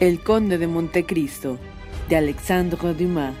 El Conde de Montecristo, de Alexandre Dumas.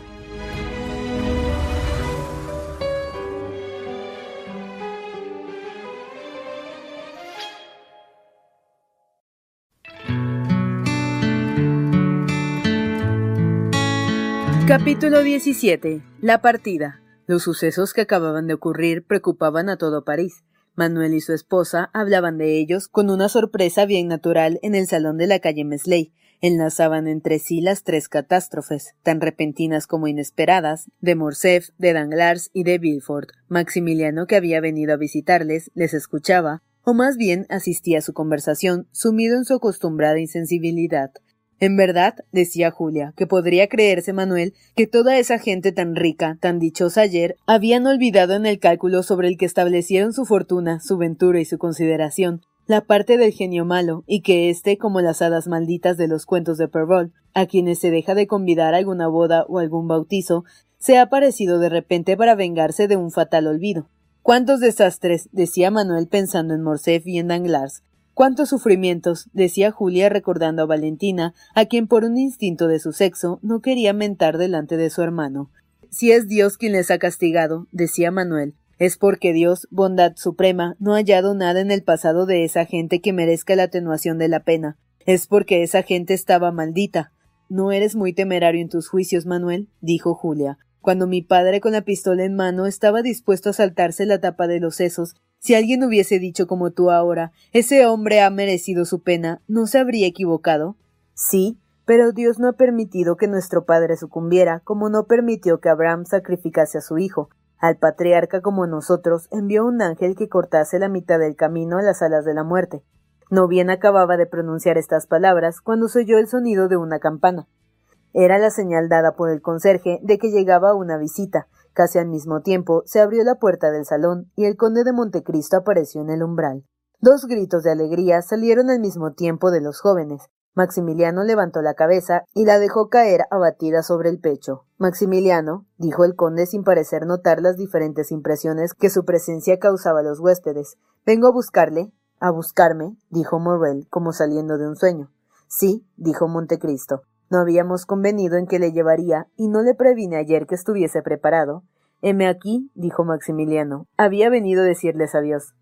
Capítulo 17. La partida. Los sucesos que acababan de ocurrir preocupaban a todo París. Manuel y su esposa hablaban de ellos con una sorpresa bien natural en el salón de la calle Mesley, enlazaban entre sí las tres catástrofes, tan repentinas como inesperadas, de Morcerf, de Danglars y de Villefort. Maximiliano, que había venido a visitarles, les escuchaba, o más bien asistía a su conversación, sumido en su acostumbrada insensibilidad. En verdad, decía Julia, que podría creerse Manuel que toda esa gente tan rica, tan dichosa ayer, habían olvidado en el cálculo sobre el que establecieron su fortuna, su ventura y su consideración, la parte del genio malo, y que éste, como las hadas malditas de los cuentos de Perrault, a quienes se deja de convidar a alguna boda o algún bautizo, se ha aparecido de repente para vengarse de un fatal olvido. ¿Cuántos desastres? decía Manuel pensando en Morcerf y en Danglars. ¿Cuántos sufrimientos? decía Julia recordando a Valentina, a quien por un instinto de su sexo no quería mentar delante de su hermano. Si es Dios quien les ha castigado, decía Manuel, es porque Dios, bondad suprema, no ha hallado nada en el pasado de esa gente que merezca la atenuación de la pena. Es porque esa gente estaba maldita. No eres muy temerario en tus juicios, Manuel, dijo Julia. Cuando mi padre con la pistola en mano estaba dispuesto a saltarse la tapa de los sesos, si alguien hubiese dicho como tú ahora, ese hombre ha merecido su pena, ¿no se habría equivocado? Sí, pero Dios no ha permitido que nuestro padre sucumbiera, como no permitió que Abraham sacrificase a su hijo. Al patriarca como nosotros envió un ángel que cortase la mitad del camino a las alas de la muerte. No bien acababa de pronunciar estas palabras cuando se oyó el sonido de una campana. Era la señal dada por el conserje de que llegaba una visita. Casi al mismo tiempo se abrió la puerta del salón y el conde de Montecristo apareció en el umbral. Dos gritos de alegría salieron al mismo tiempo de los jóvenes. Maximiliano levantó la cabeza y la dejó caer abatida sobre el pecho. Maximiliano, dijo el conde sin parecer notar las diferentes impresiones que su presencia causaba a los huéspedes. Vengo a buscarle. A buscarme, dijo Morrel, como saliendo de un sueño. Sí, dijo Montecristo. No habíamos convenido en que le llevaría, y no le previne ayer que estuviese preparado. Heme aquí, dijo Maximiliano. Había venido a decirles adiós.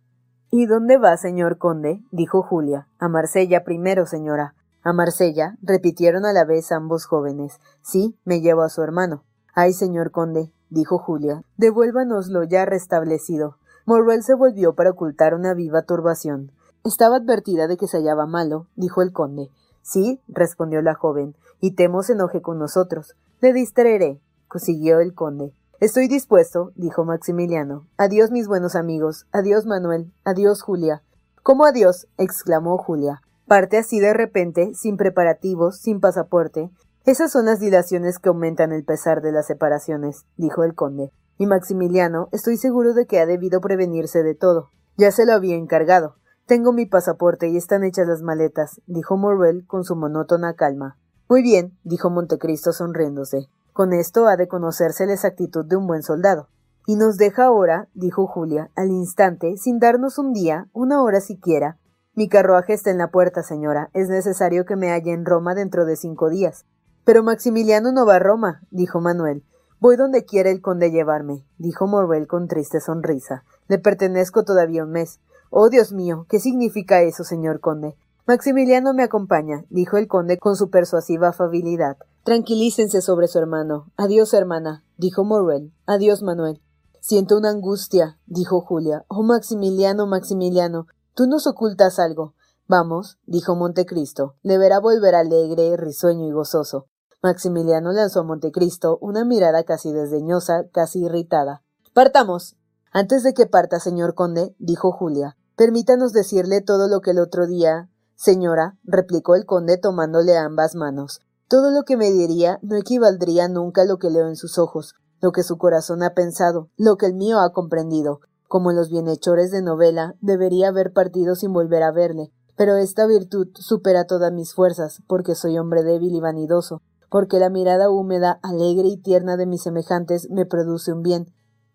¿Y dónde va, señor conde? dijo Julia. A Marsella primero, señora. A Marsella, repitieron a la vez ambos jóvenes. Sí, me llevo a su hermano. Ay, señor conde, dijo Julia, devuélvanoslo ya restablecido. Morrel se volvió para ocultar una viva turbación. Estaba advertida de que se hallaba malo, dijo el conde. Sí, respondió la joven, y temo se enoje con nosotros. Le distraeré, consiguió el conde. Estoy dispuesto, dijo Maximiliano. Adiós, mis buenos amigos. Adiós, Manuel. Adiós, Julia. ¿Cómo adiós? exclamó Julia. Parte así de repente, sin preparativos, sin pasaporte. Esas son las dilaciones que aumentan el pesar de las separaciones, dijo el conde. Y Maximiliano, estoy seguro de que ha debido prevenirse de todo. Ya se lo había encargado. Tengo mi pasaporte y están hechas las maletas, dijo Morrel con su monótona calma. Muy bien, dijo Montecristo sonriéndose. Con esto ha de conocerse la exactitud de un buen soldado. Y nos deja ahora, dijo Julia, al instante, sin darnos un día, una hora siquiera, mi carruaje está en la puerta, señora. Es necesario que me halle en Roma dentro de cinco días. Pero Maximiliano no va a Roma, dijo Manuel. Voy donde quiera el conde llevarme, dijo Morrel con triste sonrisa. Le pertenezco todavía un mes. Oh, Dios mío, ¿qué significa eso, señor conde? Maximiliano me acompaña, dijo el conde con su persuasiva afabilidad. Tranquilícense sobre su hermano. Adiós, hermana, dijo Morrel. Adiós, Manuel. Siento una angustia, dijo Julia. Oh, Maximiliano, Maximiliano, tú nos ocultas algo. Vamos, dijo Montecristo. Le verá volver alegre, risueño y gozoso. Maximiliano lanzó a Montecristo una mirada casi desdeñosa, casi irritada. Partamos. Antes de que parta, señor conde, dijo Julia, permítanos decirle todo lo que el otro día. Señora, replicó el conde tomándole ambas manos. Todo lo que me diría no equivaldría nunca a lo que leo en sus ojos, lo que su corazón ha pensado, lo que el mío ha comprendido. Como los bienhechores de novela, debería haber partido sin volver a verle, pero esta virtud supera todas mis fuerzas, porque soy hombre débil y vanidoso, porque la mirada húmeda, alegre y tierna de mis semejantes me produce un bien.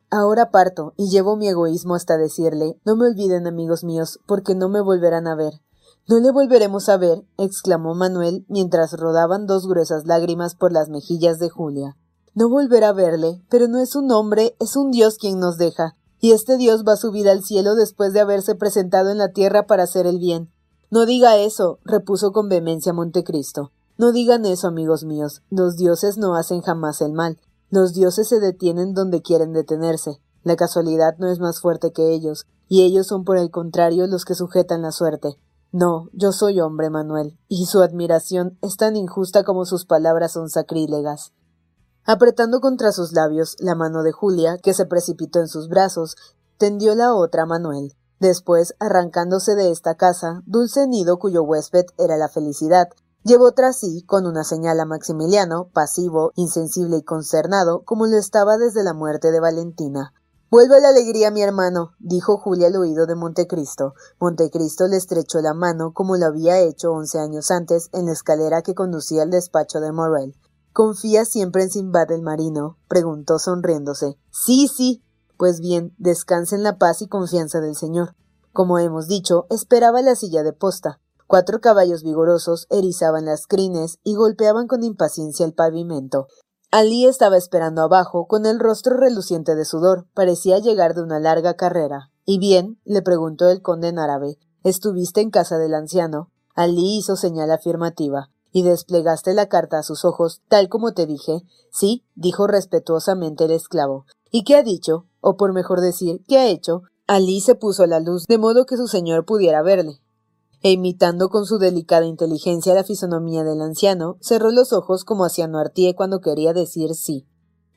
Ahora parto, y llevo mi egoísmo hasta decirle No me olviden, amigos míos, porque no me volverán a ver. No le volveremos a ver, exclamó Manuel mientras rodaban dos gruesas lágrimas por las mejillas de Julia. No volverá a verle, pero no es un hombre, es un Dios quien nos deja, y este Dios va a subir al cielo después de haberse presentado en la tierra para hacer el bien. No diga eso, repuso con vehemencia Montecristo. No digan eso, amigos míos. Los dioses no hacen jamás el mal. Los dioses se detienen donde quieren detenerse. La casualidad no es más fuerte que ellos, y ellos son por el contrario los que sujetan la suerte. No, yo soy hombre, Manuel, y su admiración es tan injusta como sus palabras son sacrílegas. Apretando contra sus labios la mano de Julia, que se precipitó en sus brazos, tendió la otra a Manuel. Después, arrancándose de esta casa, dulce nido cuyo huésped era la felicidad, llevó tras sí, con una señal a Maximiliano, pasivo, insensible y consternado, como lo estaba desde la muerte de Valentina. Vuelve la alegría, mi hermano, dijo Julia al oído de Montecristo. Montecristo le estrechó la mano como lo había hecho once años antes en la escalera que conducía al despacho de Morrel. ¿Confía siempre en Simbad el marino? preguntó sonriéndose. Sí, sí. Pues bien, descanse en la paz y confianza del Señor. Como hemos dicho, esperaba la silla de posta. Cuatro caballos vigorosos erizaban las crines y golpeaban con impaciencia el pavimento. Alí estaba esperando abajo, con el rostro reluciente de sudor. Parecía llegar de una larga carrera. ¿Y bien? le preguntó el conde en árabe. ¿Estuviste en casa del anciano? Alí hizo señal afirmativa. ¿Y desplegaste la carta a sus ojos, tal como te dije? Sí, dijo respetuosamente el esclavo. ¿Y qué ha dicho? O por mejor decir, ¿qué ha hecho? Alí se puso a la luz de modo que su señor pudiera verle e imitando con su delicada inteligencia la fisonomía del anciano, cerró los ojos como hacía Noirtier cuando quería decir sí.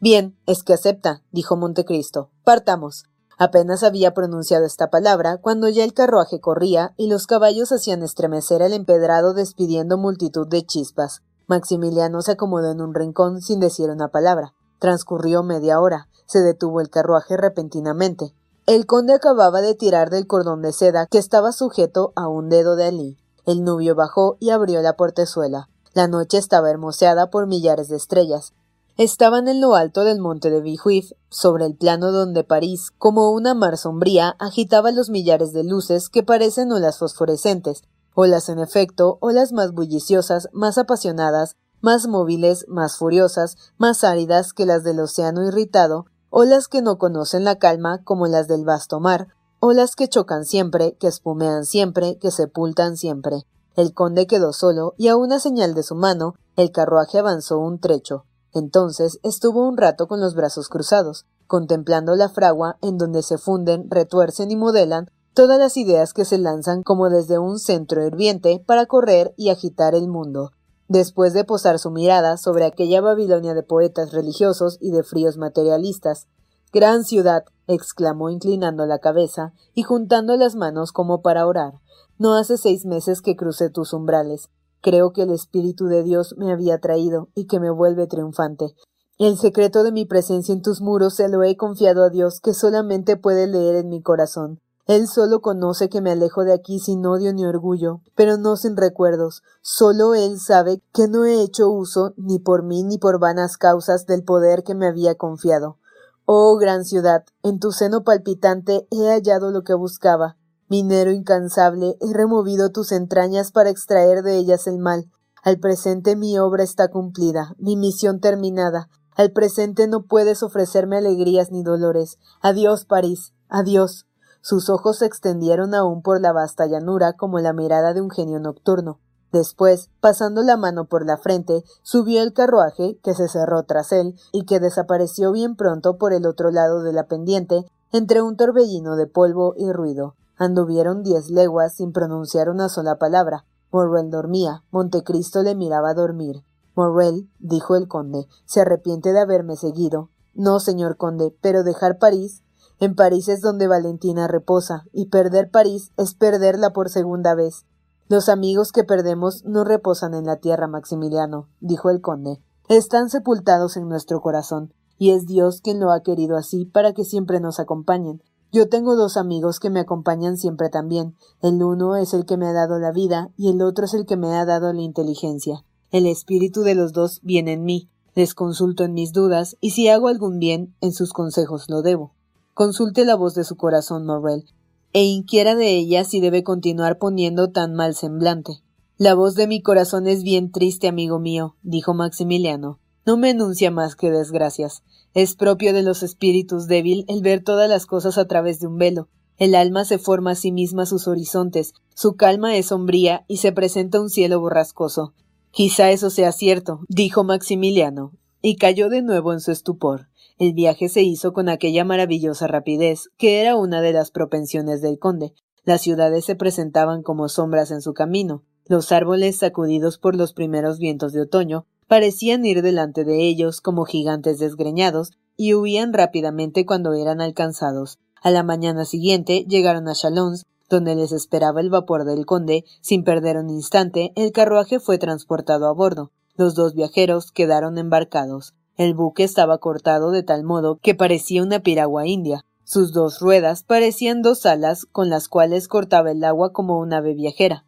Bien, es que acepta, dijo Montecristo. Partamos. Apenas había pronunciado esta palabra cuando ya el carruaje corría y los caballos hacían estremecer el empedrado despidiendo multitud de chispas. Maximiliano se acomodó en un rincón sin decir una palabra. Transcurrió media hora. Se detuvo el carruaje repentinamente. El conde acababa de tirar del cordón de seda que estaba sujeto a un dedo de Alí. El nubio bajó y abrió la portezuela. La noche estaba hermoseada por millares de estrellas. Estaban en lo alto del monte de Vijuif, sobre el plano donde París, como una mar sombría, agitaba los millares de luces que parecen olas fosforescentes, olas en efecto, olas más bulliciosas, más apasionadas, más móviles, más furiosas, más áridas que las del océano irritado, olas que no conocen la calma como las del vasto mar, olas que chocan siempre, que espumean siempre, que sepultan siempre. El conde quedó solo y a una señal de su mano el carruaje avanzó un trecho. Entonces estuvo un rato con los brazos cruzados, contemplando la fragua en donde se funden, retuercen y modelan todas las ideas que se lanzan como desde un centro hirviente para correr y agitar el mundo, después de posar su mirada sobre aquella Babilonia de poetas religiosos y de fríos materialistas. Gran ciudad, exclamó inclinando la cabeza y juntando las manos como para orar. No hace seis meses que crucé tus umbrales. Creo que el Espíritu de Dios me había traído y que me vuelve triunfante. El secreto de mi presencia en tus muros se lo he confiado a Dios, que solamente puede leer en mi corazón. Él solo conoce que me alejo de aquí sin odio ni orgullo, pero no sin recuerdos. Solo él sabe que no he hecho uso, ni por mí ni por vanas causas, del poder que me había confiado. Oh gran ciudad, en tu seno palpitante he hallado lo que buscaba. Minero incansable, he removido tus entrañas para extraer de ellas el mal. Al presente mi obra está cumplida, mi misión terminada. Al presente no puedes ofrecerme alegrías ni dolores. Adiós, París. Adiós. Sus ojos se extendieron aún por la vasta llanura como la mirada de un genio nocturno. Después, pasando la mano por la frente, subió el carruaje, que se cerró tras él, y que desapareció bien pronto por el otro lado de la pendiente, entre un torbellino de polvo y ruido. Anduvieron diez leguas sin pronunciar una sola palabra. Morrel dormía. Montecristo le miraba dormir. Morrel, dijo el conde, se arrepiente de haberme seguido. No, señor conde, pero dejar París. En París es donde Valentina reposa, y perder París es perderla por segunda vez. Los amigos que perdemos no reposan en la tierra, Maximiliano, dijo el conde. Están sepultados en nuestro corazón, y es Dios quien lo ha querido así para que siempre nos acompañen. Yo tengo dos amigos que me acompañan siempre también. El uno es el que me ha dado la vida y el otro es el que me ha dado la inteligencia. El espíritu de los dos viene en mí. Les consulto en mis dudas y si hago algún bien, en sus consejos lo debo. Consulte la voz de su corazón, Morrel, e inquiera de ella si debe continuar poniendo tan mal semblante. La voz de mi corazón es bien triste, amigo mío, dijo Maximiliano. No me enuncia más que desgracias. Es propio de los espíritus débil el ver todas las cosas a través de un velo. El alma se forma a sí misma sus horizontes, su calma es sombría y se presenta un cielo borrascoso. Quizá eso sea cierto, dijo Maximiliano, y cayó de nuevo en su estupor. El viaje se hizo con aquella maravillosa rapidez, que era una de las propensiones del conde. Las ciudades se presentaban como sombras en su camino. Los árboles, sacudidos por los primeros vientos de otoño, parecían ir delante de ellos como gigantes desgreñados, y huían rápidamente cuando eran alcanzados. A la mañana siguiente llegaron a Chalons, donde les esperaba el vapor del conde. Sin perder un instante, el carruaje fue transportado a bordo. Los dos viajeros quedaron embarcados. El buque estaba cortado de tal modo que parecía una piragua india. Sus dos ruedas parecían dos alas con las cuales cortaba el agua como un ave viajera.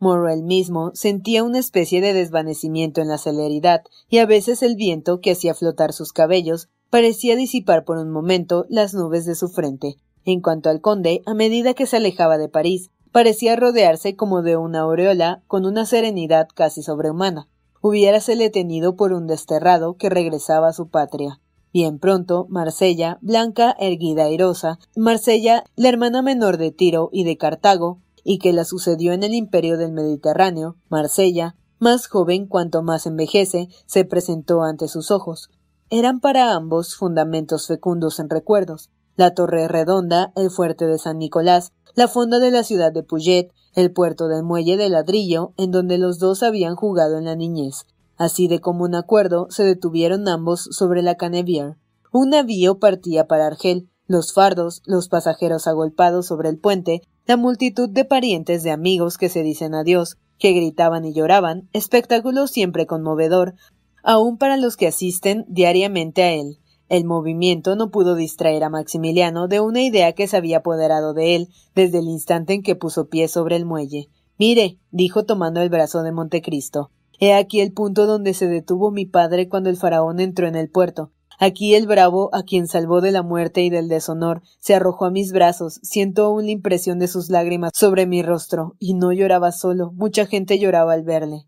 Morrel mismo sentía una especie de desvanecimiento en la celeridad, y a veces el viento que hacía flotar sus cabellos parecía disipar por un momento las nubes de su frente. En cuanto al conde, a medida que se alejaba de París, parecía rodearse como de una aureola con una serenidad casi sobrehumana hubiérasele tenido por un desterrado que regresaba a su patria. Bien pronto, Marsella, blanca, erguida, airosa, Marsella, la hermana menor de Tiro y de Cartago, y que la sucedió en el imperio del Mediterráneo, Marsella, más joven cuanto más envejece, se presentó ante sus ojos. Eran para ambos fundamentos fecundos en recuerdos. La torre redonda, el fuerte de San Nicolás, la fonda de la ciudad de Puget, el puerto del muelle de ladrillo en donde los dos habían jugado en la niñez. Así de común acuerdo se detuvieron ambos sobre la Canevier. Un navío partía para Argel, los fardos, los pasajeros agolpados sobre el puente, la multitud de parientes de amigos que se dicen adiós, que gritaban y lloraban, espectáculo siempre conmovedor, aun para los que asisten diariamente a él. El movimiento no pudo distraer a Maximiliano de una idea que se había apoderado de él desde el instante en que puso pie sobre el muelle. Mire, dijo tomando el brazo de Montecristo. He aquí el punto donde se detuvo mi padre cuando el faraón entró en el puerto. Aquí el bravo, a quien salvó de la muerte y del deshonor, se arrojó a mis brazos, siento aún la impresión de sus lágrimas sobre mi rostro, y no lloraba solo, mucha gente lloraba al verle.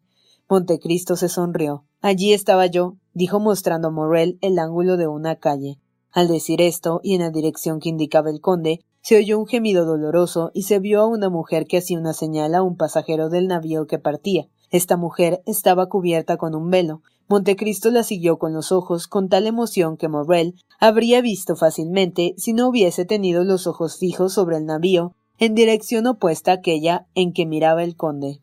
Montecristo se sonrió. Allí estaba yo, dijo mostrando a Morrel el ángulo de una calle. Al decir esto, y en la dirección que indicaba el conde, se oyó un gemido doloroso y se vio a una mujer que hacía una señal a un pasajero del navío que partía. Esta mujer estaba cubierta con un velo. Montecristo la siguió con los ojos con tal emoción que Morrel habría visto fácilmente si no hubiese tenido los ojos fijos sobre el navío, en dirección opuesta a aquella en que miraba el conde.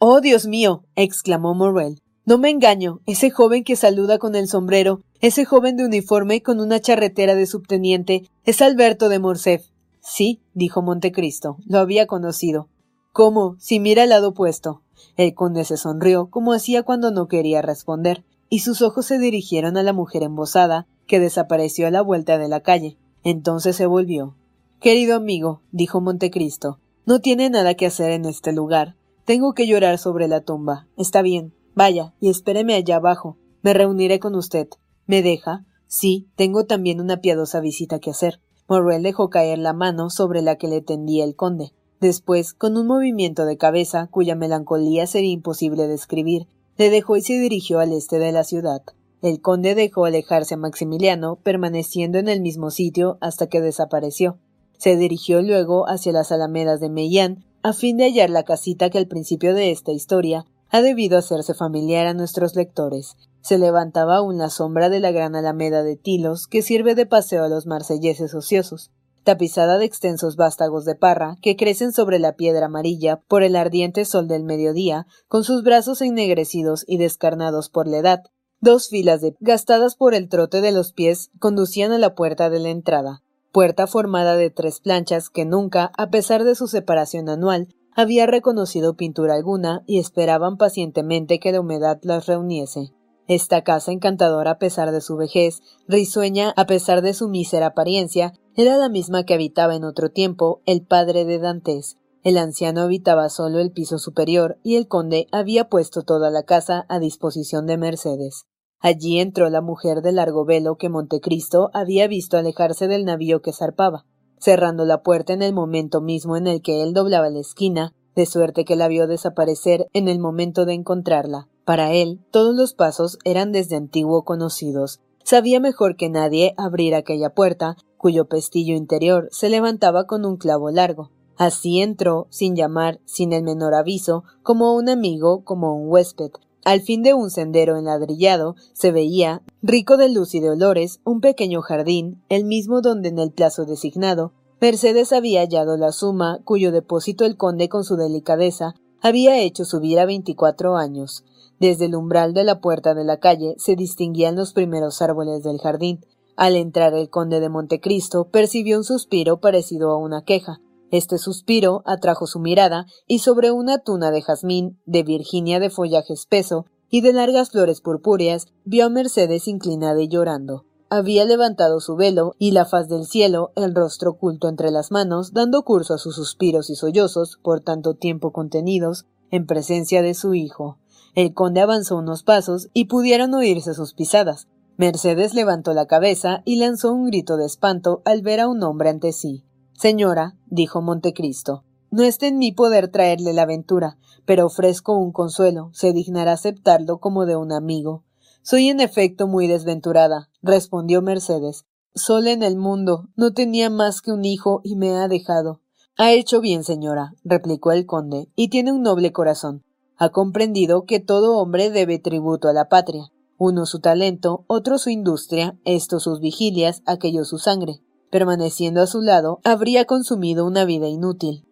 Oh, Dios mío. exclamó Morrel. No me engaño, ese joven que saluda con el sombrero, ese joven de uniforme con una charretera de subteniente, es Alberto de Morcerf. Sí, dijo Montecristo, lo había conocido. ¿Cómo? Si mira al lado opuesto. El conde se sonrió, como hacía cuando no quería responder, y sus ojos se dirigieron a la mujer embosada, que desapareció a la vuelta de la calle. Entonces se volvió. Querido amigo, dijo Montecristo, no tiene nada que hacer en este lugar. Tengo que llorar sobre la tumba. Está bien, Vaya, y espéreme allá abajo. Me reuniré con usted. ¿Me deja? Sí, tengo también una piadosa visita que hacer. Morrel dejó caer la mano sobre la que le tendía el conde. Después, con un movimiento de cabeza cuya melancolía sería imposible describir, le dejó y se dirigió al este de la ciudad. El conde dejó alejarse a Maximiliano, permaneciendo en el mismo sitio hasta que desapareció. Se dirigió luego hacia las alamedas de Mellán, a fin de hallar la casita que al principio de esta historia ha debido hacerse familiar a nuestros lectores. Se levantaba aún la sombra de la gran alameda de Tilos que sirve de paseo a los marselleses ociosos, tapizada de extensos vástagos de parra que crecen sobre la piedra amarilla por el ardiente sol del mediodía, con sus brazos ennegrecidos y descarnados por la edad. Dos filas de gastadas por el trote de los pies conducían a la puerta de la entrada, puerta formada de tres planchas que nunca, a pesar de su separación anual, había reconocido pintura alguna y esperaban pacientemente que la humedad las reuniese. Esta casa encantadora a pesar de su vejez, risueña a pesar de su mísera apariencia, era la misma que habitaba en otro tiempo el padre de Dantes. El anciano habitaba solo el piso superior y el conde había puesto toda la casa a disposición de Mercedes. Allí entró la mujer de largo velo que Montecristo había visto alejarse del navío que zarpaba cerrando la puerta en el momento mismo en el que él doblaba la esquina, de suerte que la vio desaparecer en el momento de encontrarla. Para él, todos los pasos eran desde antiguo conocidos. Sabía mejor que nadie abrir aquella puerta, cuyo pestillo interior se levantaba con un clavo largo. Así entró, sin llamar, sin el menor aviso, como un amigo, como un huésped, al fin de un sendero enladrillado se veía, rico de luz y de olores, un pequeño jardín, el mismo donde en el plazo designado Mercedes había hallado la suma cuyo depósito el conde con su delicadeza había hecho subir a veinticuatro años. Desde el umbral de la puerta de la calle se distinguían los primeros árboles del jardín. Al entrar el conde de Montecristo percibió un suspiro parecido a una queja, este suspiro atrajo su mirada y sobre una tuna de jazmín, de Virginia de follaje espeso y de largas flores purpúreas, vio a Mercedes inclinada y llorando. Había levantado su velo y la faz del cielo, el rostro oculto entre las manos, dando curso a sus suspiros y sollozos, por tanto tiempo contenidos, en presencia de su hijo. El conde avanzó unos pasos y pudieron oírse sus pisadas. Mercedes levantó la cabeza y lanzó un grito de espanto al ver a un hombre ante sí. Señora, dijo Montecristo, no está en mi poder traerle la aventura, pero ofrezco un consuelo, se dignará aceptarlo como de un amigo. Soy en efecto muy desventurada, respondió Mercedes. Sola en el mundo, no tenía más que un hijo y me ha dejado. Ha hecho bien, señora, replicó el conde, y tiene un noble corazón. Ha comprendido que todo hombre debe tributo a la patria, uno su talento, otro su industria, esto sus vigilias, aquello su sangre permaneciendo a su lado, habría consumido una vida inútil.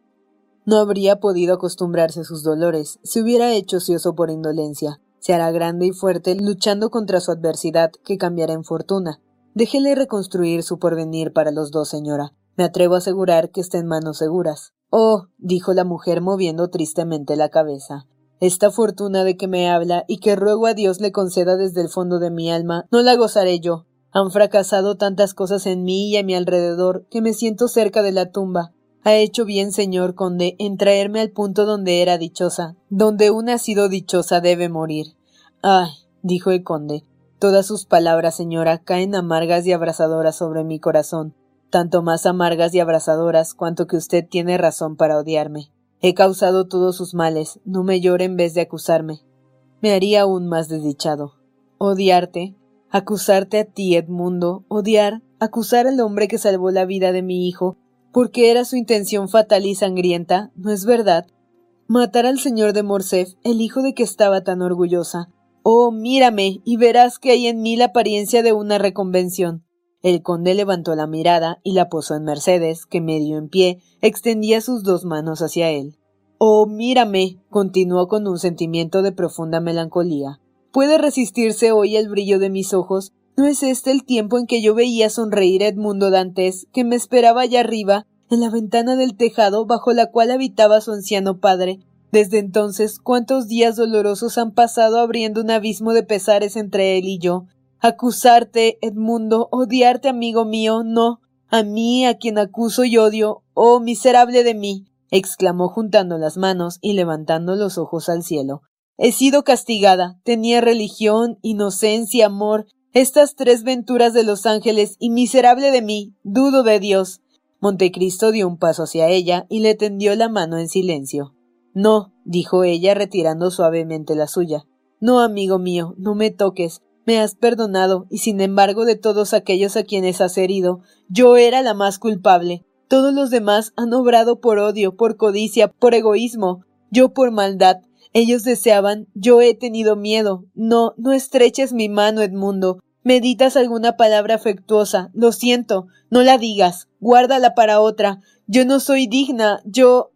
No habría podido acostumbrarse a sus dolores, se hubiera hecho ocioso por indolencia. Se hará grande y fuerte luchando contra su adversidad, que cambiará en fortuna. Déjele reconstruir su porvenir para los dos, señora. Me atrevo a asegurar que está en manos seguras. Oh, dijo la mujer moviendo tristemente la cabeza. Esta fortuna de que me habla y que ruego a Dios le conceda desde el fondo de mi alma, no la gozaré yo. Han fracasado tantas cosas en mí y a mi alrededor que me siento cerca de la tumba. Ha hecho bien, señor conde, en traerme al punto donde era dichosa, donde una ha sido dichosa debe morir. Ay, dijo el conde, todas sus palabras, señora, caen amargas y abrasadoras sobre mi corazón, tanto más amargas y abrasadoras cuanto que usted tiene razón para odiarme. He causado todos sus males, no me llore en vez de acusarme. Me haría aún más desdichado. Odiarte, acusarte a ti, Edmundo, odiar, acusar al hombre que salvó la vida de mi hijo, porque era su intención fatal y sangrienta, ¿no es verdad? Matar al señor de Morcerf, el hijo de que estaba tan orgullosa. Oh, mírame, y verás que hay en mí la apariencia de una reconvención. El conde levantó la mirada y la posó en Mercedes, que medio en pie extendía sus dos manos hacia él. Oh, mírame, continuó con un sentimiento de profunda melancolía. ¿Puede resistirse hoy el brillo de mis ojos? ¿No es este el tiempo en que yo veía sonreír a Edmundo Dantes, que me esperaba allá arriba, en la ventana del tejado bajo la cual habitaba su anciano padre? Desde entonces, cuántos días dolorosos han pasado abriendo un abismo de pesares entre él y yo. Acusarte, Edmundo, odiarte, amigo mío, no. A mí, a quien acuso y odio, oh miserable de mí, exclamó juntando las manos y levantando los ojos al cielo. He sido castigada. Tenía religión, inocencia, amor, estas tres venturas de los ángeles, y miserable de mí, dudo de Dios. Montecristo dio un paso hacia ella y le tendió la mano en silencio. No, dijo ella retirando suavemente la suya. No, amigo mío, no me toques. Me has perdonado, y sin embargo de todos aquellos a quienes has herido, yo era la más culpable. Todos los demás han obrado por odio, por codicia, por egoísmo, yo por maldad. Ellos deseaban, yo he tenido miedo. No, no estreches mi mano, Edmundo. Meditas alguna palabra afectuosa. Lo siento. No la digas. Guárdala para otra. Yo no soy digna. Yo.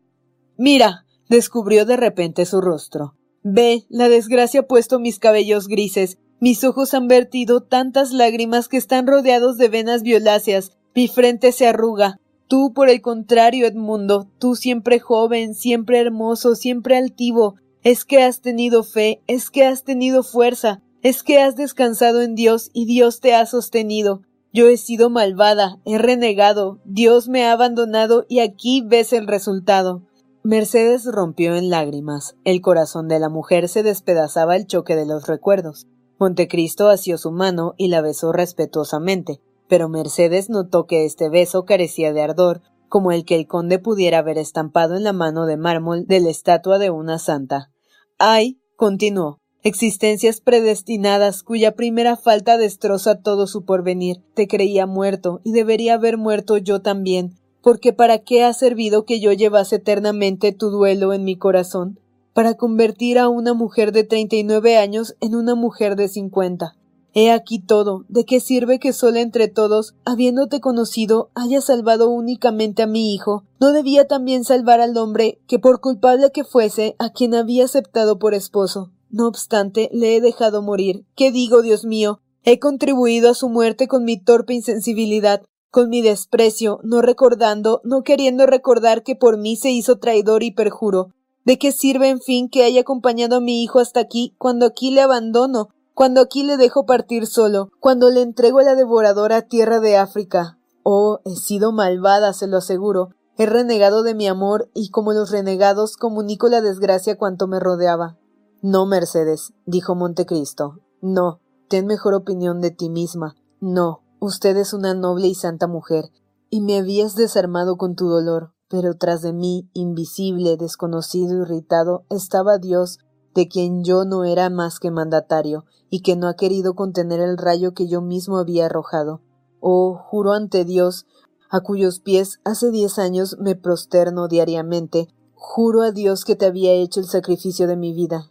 Mira. descubrió de repente su rostro. Ve, la desgracia ha puesto mis cabellos grises. Mis ojos han vertido tantas lágrimas que están rodeados de venas violáceas. Mi frente se arruga. Tú, por el contrario, Edmundo, tú siempre joven, siempre hermoso, siempre altivo, es que has tenido fe, es que has tenido fuerza, es que has descansado en Dios y Dios te ha sostenido. Yo he sido malvada, he renegado, Dios me ha abandonado y aquí ves el resultado. Mercedes rompió en lágrimas. El corazón de la mujer se despedazaba al choque de los recuerdos. Montecristo asió su mano y la besó respetuosamente pero Mercedes notó que este beso carecía de ardor, como el que el conde pudiera haber estampado en la mano de mármol de la estatua de una santa. Hay, continuó, existencias predestinadas cuya primera falta destroza todo su porvenir. Te creía muerto, y debería haber muerto yo también, porque ¿para qué ha servido que yo llevase eternamente tu duelo en mi corazón? Para convertir a una mujer de treinta y nueve años en una mujer de cincuenta. He aquí todo, ¿de qué sirve que sola entre todos, habiéndote conocido, haya salvado únicamente a mi hijo? ¿No debía también salvar al hombre que, por culpable que fuese, a quien había aceptado por esposo? No obstante, le he dejado morir. ¿Qué digo, Dios mío? He contribuido a su muerte con mi torpe insensibilidad, con mi desprecio, no recordando, no queriendo recordar que por mí se hizo traidor y perjuro. ¿De qué sirve, en fin, que haya acompañado a mi hijo hasta aquí, cuando aquí le abandono, cuando aquí le dejo partir solo, cuando le entrego a la devoradora tierra de África. Oh, he sido malvada, se lo aseguro. He renegado de mi amor y como los renegados comunico la desgracia cuanto me rodeaba. No, Mercedes, dijo Montecristo. No, ten mejor opinión de ti misma. No, usted es una noble y santa mujer, y me habías desarmado con tu dolor, pero tras de mí, invisible, desconocido, irritado, estaba Dios, de quien yo no era más que mandatario, y que no ha querido contener el rayo que yo mismo había arrojado. Oh, juro ante Dios, a cuyos pies hace diez años me prosterno diariamente, juro a Dios que te había hecho el sacrificio de mi vida,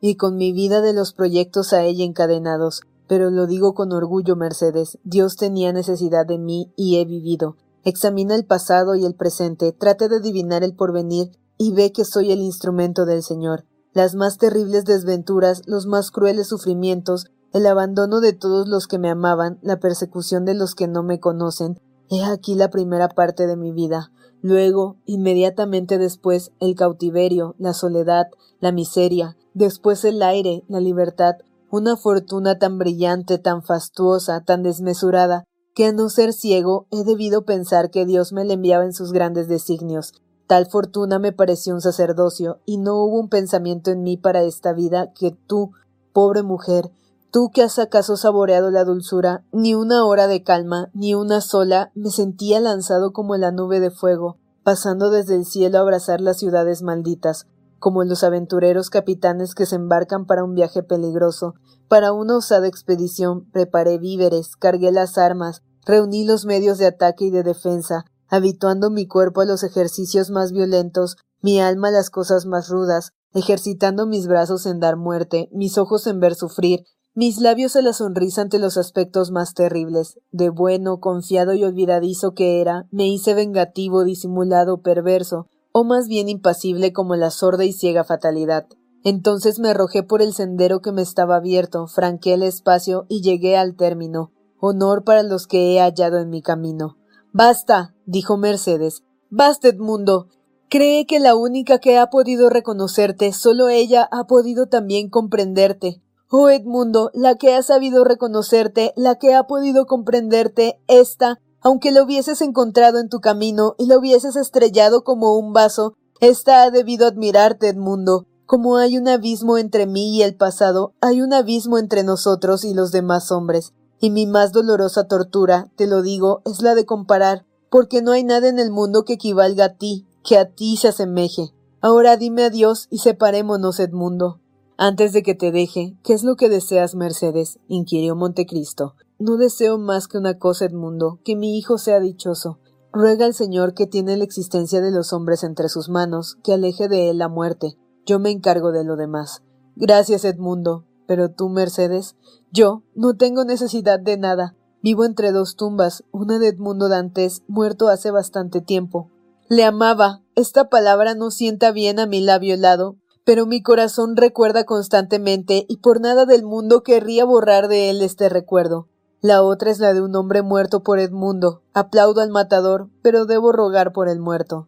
y con mi vida de los proyectos a ella encadenados, pero lo digo con orgullo, Mercedes, Dios tenía necesidad de mí y he vivido. Examina el pasado y el presente, trate de adivinar el porvenir y ve que soy el instrumento del Señor. Las más terribles desventuras, los más crueles sufrimientos, el abandono de todos los que me amaban, la persecución de los que no me conocen, he aquí la primera parte de mi vida. Luego, inmediatamente después, el cautiverio, la soledad, la miseria, después el aire, la libertad, una fortuna tan brillante, tan fastuosa, tan desmesurada, que a no ser ciego he debido pensar que Dios me la enviaba en sus grandes designios, Tal fortuna me pareció un sacerdocio, y no hubo un pensamiento en mí para esta vida que tú, pobre mujer, tú que has acaso saboreado la dulzura, ni una hora de calma, ni una sola, me sentía lanzado como la nube de fuego, pasando desde el cielo a abrazar las ciudades malditas, como los aventureros capitanes que se embarcan para un viaje peligroso. Para una osada expedición preparé víveres, cargué las armas, reuní los medios de ataque y de defensa, habituando mi cuerpo a los ejercicios más violentos, mi alma a las cosas más rudas, ejercitando mis brazos en dar muerte, mis ojos en ver sufrir, mis labios a la sonrisa ante los aspectos más terribles. De bueno, confiado y olvidadizo que era, me hice vengativo, disimulado, perverso, o más bien impasible como la sorda y ciega fatalidad. Entonces me arrojé por el sendero que me estaba abierto, franqué el espacio y llegué al término. Honor para los que he hallado en mi camino. Basta, dijo Mercedes. Basta, Edmundo. Cree que la única que ha podido reconocerte, solo ella ha podido también comprenderte. Oh Edmundo, la que ha sabido reconocerte, la que ha podido comprenderte, esta, aunque la hubieses encontrado en tu camino y la hubieses estrellado como un vaso, esta ha debido admirarte, Edmundo. Como hay un abismo entre mí y el pasado, hay un abismo entre nosotros y los demás hombres. Y mi más dolorosa tortura, te lo digo, es la de comparar, porque no hay nada en el mundo que equivalga a ti, que a ti se asemeje. Ahora dime adiós y separémonos, Edmundo. Antes de que te deje, ¿qué es lo que deseas, Mercedes? inquirió Montecristo. No deseo más que una cosa, Edmundo, que mi hijo sea dichoso. Ruega al Señor que tiene la existencia de los hombres entre sus manos, que aleje de él la muerte. Yo me encargo de lo demás. Gracias, Edmundo. Pero tú, Mercedes, yo no tengo necesidad de nada. Vivo entre dos tumbas, una de Edmundo Dantes, muerto hace bastante tiempo. Le amaba. Esta palabra no sienta bien a mi labio helado, pero mi corazón recuerda constantemente y por nada del mundo querría borrar de él este recuerdo. La otra es la de un hombre muerto por Edmundo. Aplaudo al matador, pero debo rogar por el muerto.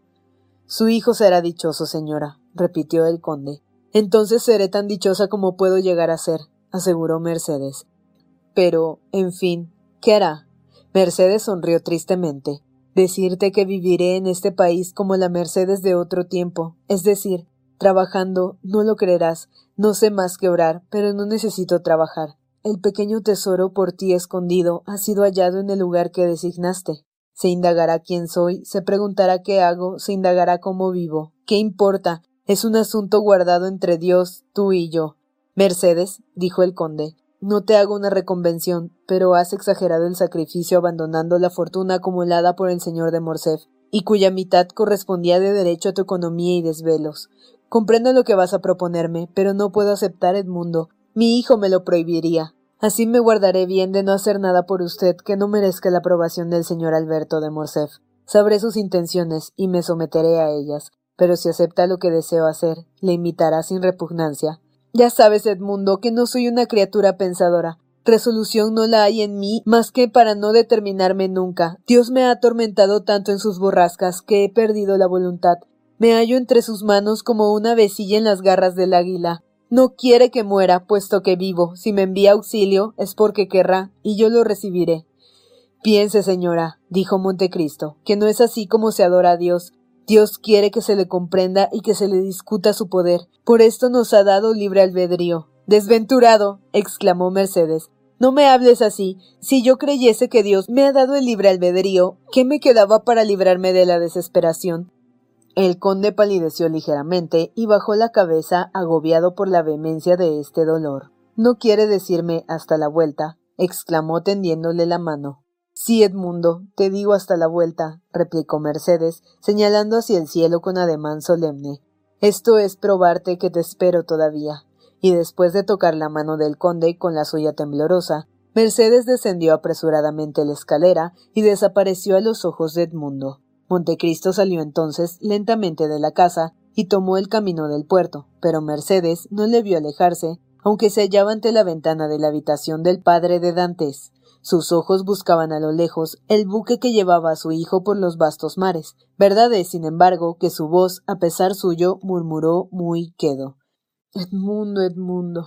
Su hijo será dichoso, señora, repitió el conde. Entonces seré tan dichosa como puedo llegar a ser, aseguró Mercedes. Pero, en fin, ¿qué hará? Mercedes sonrió tristemente. Decirte que viviré en este país como la Mercedes de otro tiempo, es decir, trabajando, no lo creerás, no sé más que orar, pero no necesito trabajar. El pequeño tesoro por ti escondido ha sido hallado en el lugar que designaste. Se indagará quién soy, se preguntará qué hago, se indagará cómo vivo. ¿Qué importa? Es un asunto guardado entre Dios, tú y yo. Mercedes, dijo el conde, no te hago una reconvención, pero has exagerado el sacrificio abandonando la fortuna acumulada por el señor de Morcerf, y cuya mitad correspondía de derecho a tu economía y desvelos. Comprendo lo que vas a proponerme, pero no puedo aceptar Edmundo. Mi hijo me lo prohibiría. Así me guardaré bien de no hacer nada por usted que no merezca la aprobación del señor Alberto de Morcerf. Sabré sus intenciones y me someteré a ellas, pero si acepta lo que deseo hacer, le invitará sin repugnancia ya sabes, Edmundo, que no soy una criatura pensadora. Resolución no la hay en mí más que para no determinarme nunca. Dios me ha atormentado tanto en sus borrascas que he perdido la voluntad. Me hallo entre sus manos como una vecilla en las garras del águila. No quiere que muera, puesto que vivo. Si me envía auxilio es porque querrá, y yo lo recibiré. Piense, señora, dijo Montecristo, que no es así como se adora a Dios. Dios quiere que se le comprenda y que se le discuta su poder. Por esto nos ha dado libre albedrío. Desventurado. exclamó Mercedes. No me hables así. Si yo creyese que Dios me ha dado el libre albedrío, ¿qué me quedaba para librarme de la desesperación? El conde palideció ligeramente y bajó la cabeza agobiado por la vehemencia de este dolor. ¿No quiere decirme hasta la vuelta? exclamó tendiéndole la mano. Sí, Edmundo, te digo hasta la vuelta, replicó Mercedes, señalando hacia el cielo con ademán solemne. Esto es probarte que te espero todavía. Y después de tocar la mano del conde con la suya temblorosa, Mercedes descendió apresuradamente la escalera y desapareció a los ojos de Edmundo. Montecristo salió entonces lentamente de la casa y tomó el camino del puerto, pero Mercedes no le vio alejarse, aunque se hallaba ante la ventana de la habitación del padre de Dantes. Sus ojos buscaban a lo lejos el buque que llevaba a su hijo por los vastos mares. Verdad es, sin embargo, que su voz, a pesar suyo, murmuró muy quedo. Edmundo, Edmundo.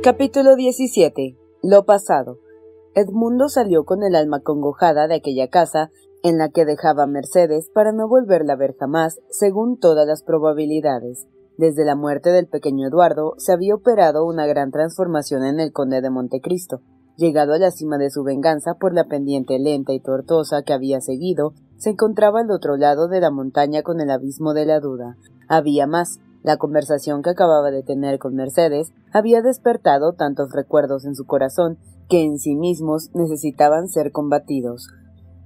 Capítulo 17. Lo pasado. Edmundo salió con el alma congojada de aquella casa en la que dejaba Mercedes para no volverla a ver jamás, según todas las probabilidades. Desde la muerte del pequeño Eduardo se había operado una gran transformación en el conde de Montecristo. Llegado a la cima de su venganza por la pendiente lenta y tortuosa que había seguido, se encontraba al otro lado de la montaña con el abismo de la duda. Había más, la conversación que acababa de tener con Mercedes había despertado tantos recuerdos en su corazón que en sí mismos necesitaban ser combatidos.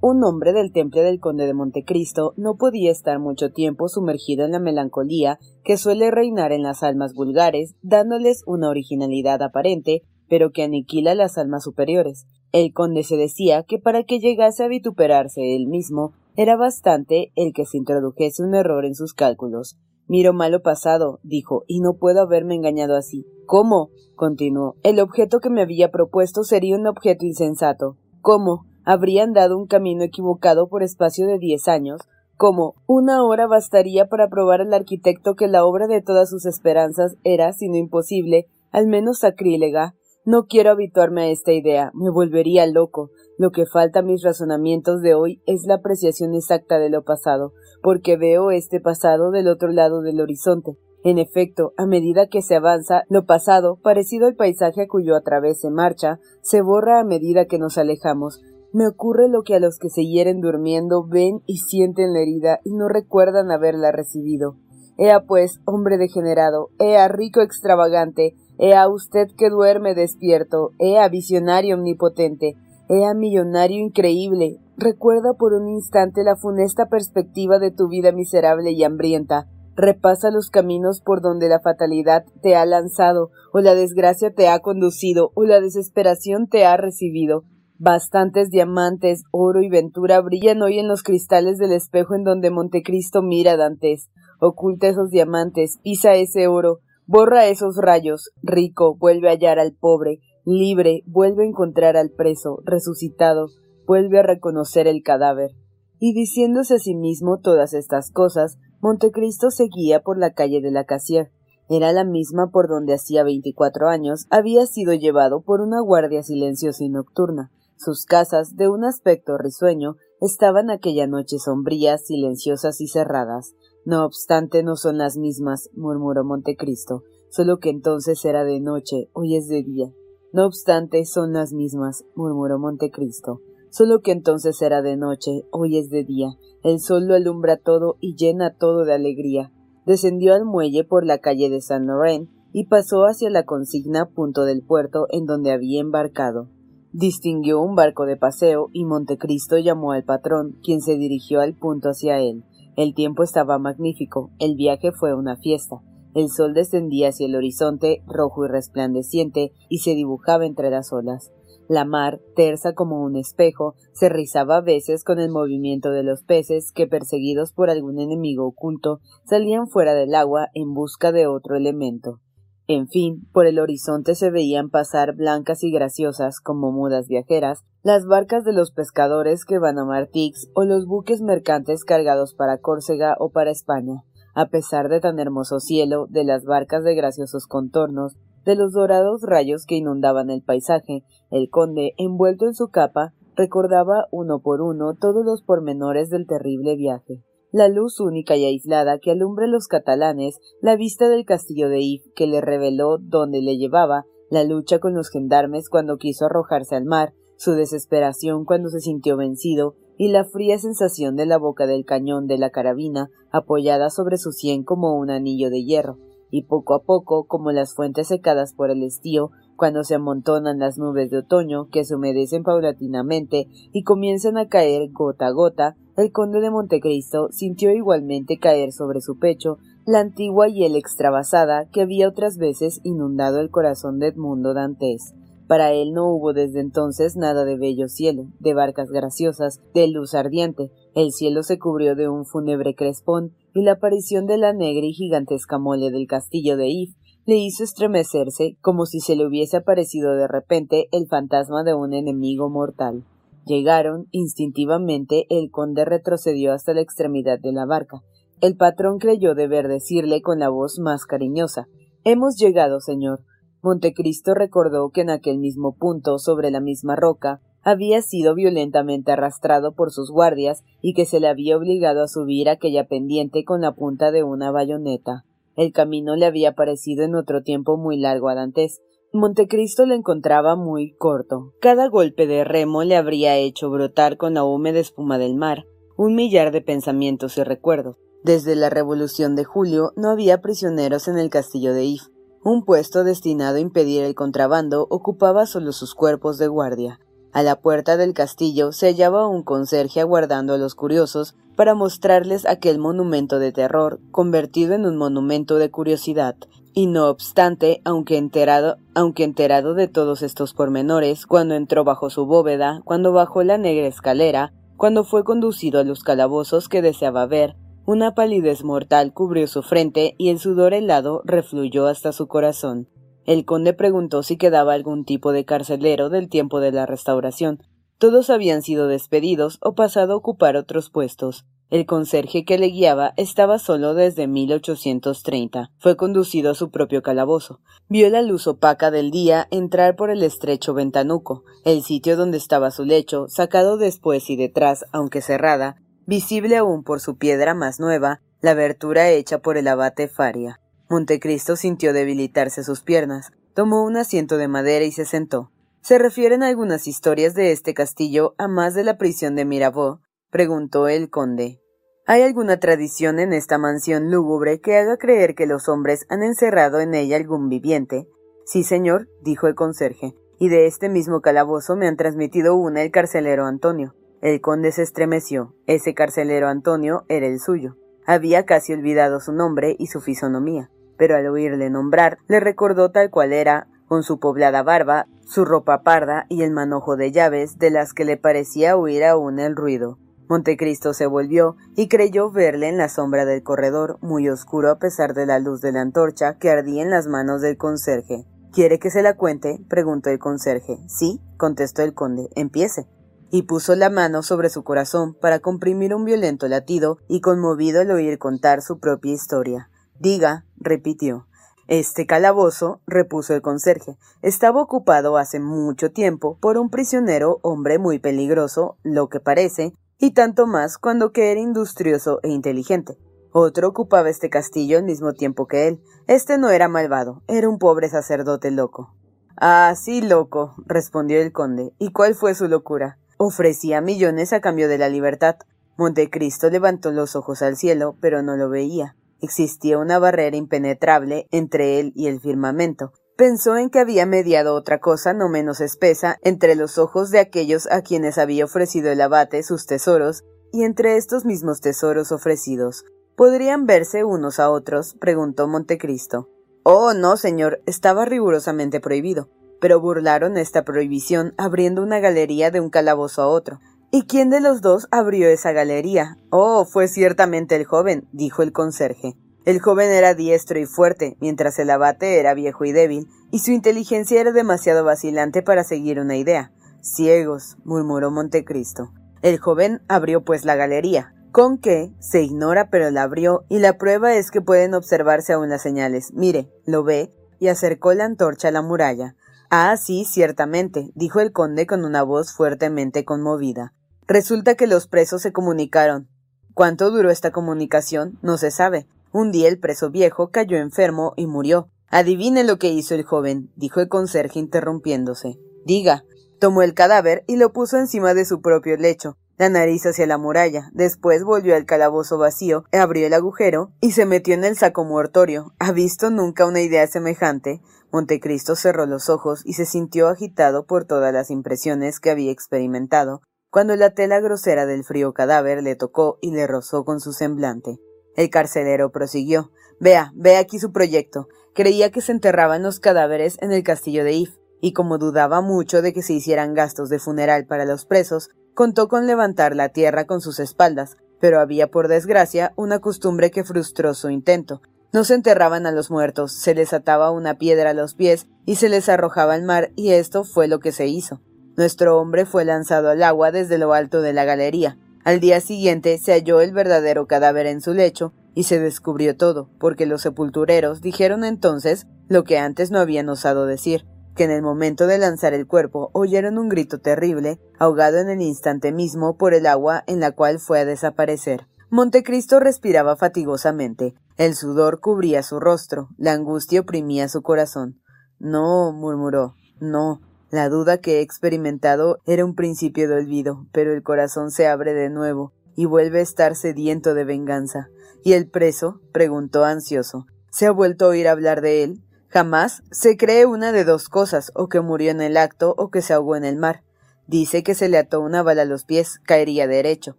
Un hombre del temple del conde de Montecristo no podía estar mucho tiempo sumergido en la melancolía que suele reinar en las almas vulgares, dándoles una originalidad aparente, pero que aniquila las almas superiores. El conde se decía que para que llegase a vituperarse él mismo, era bastante el que se introdujese un error en sus cálculos. Miro malo pasado, dijo, y no puedo haberme engañado así. ¿Cómo? continuó. El objeto que me había propuesto sería un objeto insensato. ¿Cómo? Habrían dado un camino equivocado por espacio de diez años. ¿Cómo? Una hora bastaría para probar al arquitecto que la obra de todas sus esperanzas era, si no imposible, al menos sacrílega. No quiero habituarme a esta idea, me volvería loco. Lo que falta a mis razonamientos de hoy es la apreciación exacta de lo pasado, porque veo este pasado del otro lado del horizonte. En efecto, a medida que se avanza, lo pasado, parecido al paisaje a cuyo a través se marcha, se borra a medida que nos alejamos. Me ocurre lo que a los que se hieren durmiendo ven y sienten la herida y no recuerdan haberla recibido. Ea pues, hombre degenerado, ea rico extravagante, ea usted que duerme despierto, ea visionario omnipotente, ea millonario increíble, recuerda por un instante la funesta perspectiva de tu vida miserable y hambrienta, repasa los caminos por donde la fatalidad te ha lanzado, o la desgracia te ha conducido, o la desesperación te ha recibido. Bastantes diamantes, oro y ventura brillan hoy en los cristales del espejo en donde Montecristo mira a Dantes. Oculta esos diamantes, pisa ese oro, borra esos rayos, rico, vuelve a hallar al pobre, libre, vuelve a encontrar al preso, resucitado, vuelve a reconocer el cadáver. Y diciéndose a sí mismo todas estas cosas, Montecristo seguía por la calle de la Casier. Era la misma por donde hacía veinticuatro años había sido llevado por una guardia silenciosa y nocturna. Sus casas, de un aspecto risueño, estaban aquella noche sombrías, silenciosas y cerradas. No obstante, no son las mismas, murmuró Montecristo, solo que entonces era de noche, hoy es de día. No obstante, son las mismas, murmuró Montecristo, solo que entonces era de noche, hoy es de día. El sol lo alumbra todo y llena todo de alegría. Descendió al muelle por la calle de San Laurent y pasó hacia la consigna punto del puerto en donde había embarcado. Distinguió un barco de paseo y Montecristo llamó al patrón, quien se dirigió al punto hacia él. El tiempo estaba magnífico, el viaje fue una fiesta. El sol descendía hacia el horizonte, rojo y resplandeciente, y se dibujaba entre las olas. La mar, tersa como un espejo, se rizaba a veces con el movimiento de los peces que, perseguidos por algún enemigo oculto, salían fuera del agua en busca de otro elemento. En fin, por el horizonte se veían pasar blancas y graciosas, como mudas viajeras, las barcas de los pescadores que van a Martix o los buques mercantes cargados para Córcega o para España. A pesar de tan hermoso cielo, de las barcas de graciosos contornos, de los dorados rayos que inundaban el paisaje, el conde, envuelto en su capa, recordaba uno por uno todos los pormenores del terrible viaje la luz única y aislada que alumbra a los catalanes, la vista del castillo de If que le reveló dónde le llevaba, la lucha con los gendarmes cuando quiso arrojarse al mar, su desesperación cuando se sintió vencido, y la fría sensación de la boca del cañón de la carabina apoyada sobre su sien como un anillo de hierro, y poco a poco, como las fuentes secadas por el estío, cuando se amontonan las nubes de otoño que se humedecen paulatinamente y comienzan a caer gota a gota, el conde de Montecristo sintió igualmente caer sobre su pecho la antigua y el extravasada que había otras veces inundado el corazón de Edmundo Dantes. Para él no hubo desde entonces nada de bello cielo, de barcas graciosas, de luz ardiente. El cielo se cubrió de un fúnebre crespón, y la aparición de la negra y gigantesca mole del castillo de If le hizo estremecerse como si se le hubiese aparecido de repente el fantasma de un enemigo mortal. Llegaron, instintivamente, el conde retrocedió hasta la extremidad de la barca. El patrón creyó deber decirle con la voz más cariñosa Hemos llegado, señor. Montecristo recordó que en aquel mismo punto, sobre la misma roca, había sido violentamente arrastrado por sus guardias y que se le había obligado a subir aquella pendiente con la punta de una bayoneta. El camino le había parecido en otro tiempo muy largo a Dantes, Montecristo lo encontraba muy corto. Cada golpe de remo le habría hecho brotar con la húmeda espuma del mar un millar de pensamientos y recuerdos. Desde la Revolución de Julio no había prisioneros en el castillo de If. Un puesto destinado a impedir el contrabando ocupaba solo sus cuerpos de guardia. A la puerta del castillo se hallaba un conserje aguardando a los curiosos para mostrarles aquel monumento de terror convertido en un monumento de curiosidad. Y no obstante, aunque enterado, aunque enterado de todos estos pormenores, cuando entró bajo su bóveda, cuando bajó la negra escalera, cuando fue conducido a los calabozos que deseaba ver, una palidez mortal cubrió su frente y el sudor helado refluyó hasta su corazón. El conde preguntó si quedaba algún tipo de carcelero del tiempo de la restauración. Todos habían sido despedidos o pasado a ocupar otros puestos. El conserje que le guiaba estaba solo desde 1830. Fue conducido a su propio calabozo. Vio la luz opaca del día entrar por el estrecho ventanuco, el sitio donde estaba su lecho, sacado después y detrás, aunque cerrada, visible aún por su piedra más nueva, la abertura hecha por el abate Faria. Montecristo sintió debilitarse sus piernas, tomó un asiento de madera y se sentó. ¿Se refieren algunas historias de este castillo a más de la prisión de Mirabeau? preguntó el conde. ¿Hay alguna tradición en esta mansión lúgubre que haga creer que los hombres han encerrado en ella algún viviente? Sí, señor, dijo el conserje, y de este mismo calabozo me han transmitido una el carcelero Antonio. El conde se estremeció. Ese carcelero Antonio era el suyo. Había casi olvidado su nombre y su fisonomía pero al oírle nombrar le recordó tal cual era, con su poblada barba, su ropa parda y el manojo de llaves de las que le parecía oír aún el ruido. Montecristo se volvió y creyó verle en la sombra del corredor, muy oscuro a pesar de la luz de la antorcha que ardía en las manos del conserje. ¿Quiere que se la cuente? preguntó el conserje. Sí, contestó el conde. Empiece. Y puso la mano sobre su corazón para comprimir un violento latido y conmovido al oír contar su propia historia. Diga, repitió. Este calabozo, repuso el conserje, estaba ocupado hace mucho tiempo por un prisionero hombre muy peligroso, lo que parece, y tanto más cuando que era industrioso e inteligente. Otro ocupaba este castillo al mismo tiempo que él. Este no era malvado, era un pobre sacerdote loco. Ah, sí, loco, respondió el conde. ¿Y cuál fue su locura? Ofrecía millones a cambio de la libertad. Montecristo levantó los ojos al cielo, pero no lo veía. Existía una barrera impenetrable entre él y el firmamento. Pensó en que había mediado otra cosa no menos espesa entre los ojos de aquellos a quienes había ofrecido el abate sus tesoros y entre estos mismos tesoros ofrecidos. ¿Podrían verse unos a otros? preguntó Montecristo. Oh, no, señor, estaba rigurosamente prohibido. Pero burlaron esta prohibición abriendo una galería de un calabozo a otro. ¿Y quién de los dos abrió esa galería? Oh, fue ciertamente el joven, dijo el conserje. El joven era diestro y fuerte, mientras el abate era viejo y débil, y su inteligencia era demasiado vacilante para seguir una idea. Ciegos, murmuró Montecristo. El joven abrió pues la galería. ¿Con qué? Se ignora, pero la abrió, y la prueba es que pueden observarse aún las señales. Mire, lo ve, y acercó la antorcha a la muralla. Ah, sí, ciertamente, dijo el conde con una voz fuertemente conmovida. Resulta que los presos se comunicaron. ¿Cuánto duró esta comunicación? No se sabe. Un día el preso viejo cayó enfermo y murió. Adivine lo que hizo el joven, dijo el conserje interrumpiéndose. Diga. Tomó el cadáver y lo puso encima de su propio lecho, la nariz hacia la muralla. Después volvió al calabozo vacío, abrió el agujero y se metió en el saco mortorio. ¿Ha visto nunca una idea semejante? Montecristo cerró los ojos y se sintió agitado por todas las impresiones que había experimentado, cuando la tela grosera del frío cadáver le tocó y le rozó con su semblante. El carcelero prosiguió. Vea, vea aquí su proyecto. Creía que se enterraban los cadáveres en el castillo de If, y como dudaba mucho de que se hicieran gastos de funeral para los presos, contó con levantar la tierra con sus espaldas, pero había por desgracia una costumbre que frustró su intento. No se enterraban a los muertos, se les ataba una piedra a los pies y se les arrojaba al mar, y esto fue lo que se hizo. Nuestro hombre fue lanzado al agua desde lo alto de la galería. Al día siguiente se halló el verdadero cadáver en su lecho y se descubrió todo, porque los sepultureros dijeron entonces lo que antes no habían osado decir, que en el momento de lanzar el cuerpo oyeron un grito terrible, ahogado en el instante mismo por el agua en la cual fue a desaparecer. Montecristo respiraba fatigosamente, el sudor cubría su rostro, la angustia oprimía su corazón. No, murmuró, no, la duda que he experimentado era un principio de olvido, pero el corazón se abre de nuevo y vuelve a estar sediento de venganza. ¿Y el preso? preguntó ansioso. ¿Se ha vuelto a oír hablar de él? Jamás se cree una de dos cosas, o que murió en el acto o que se ahogó en el mar. Dice que se le ató una bala a los pies, caería derecho.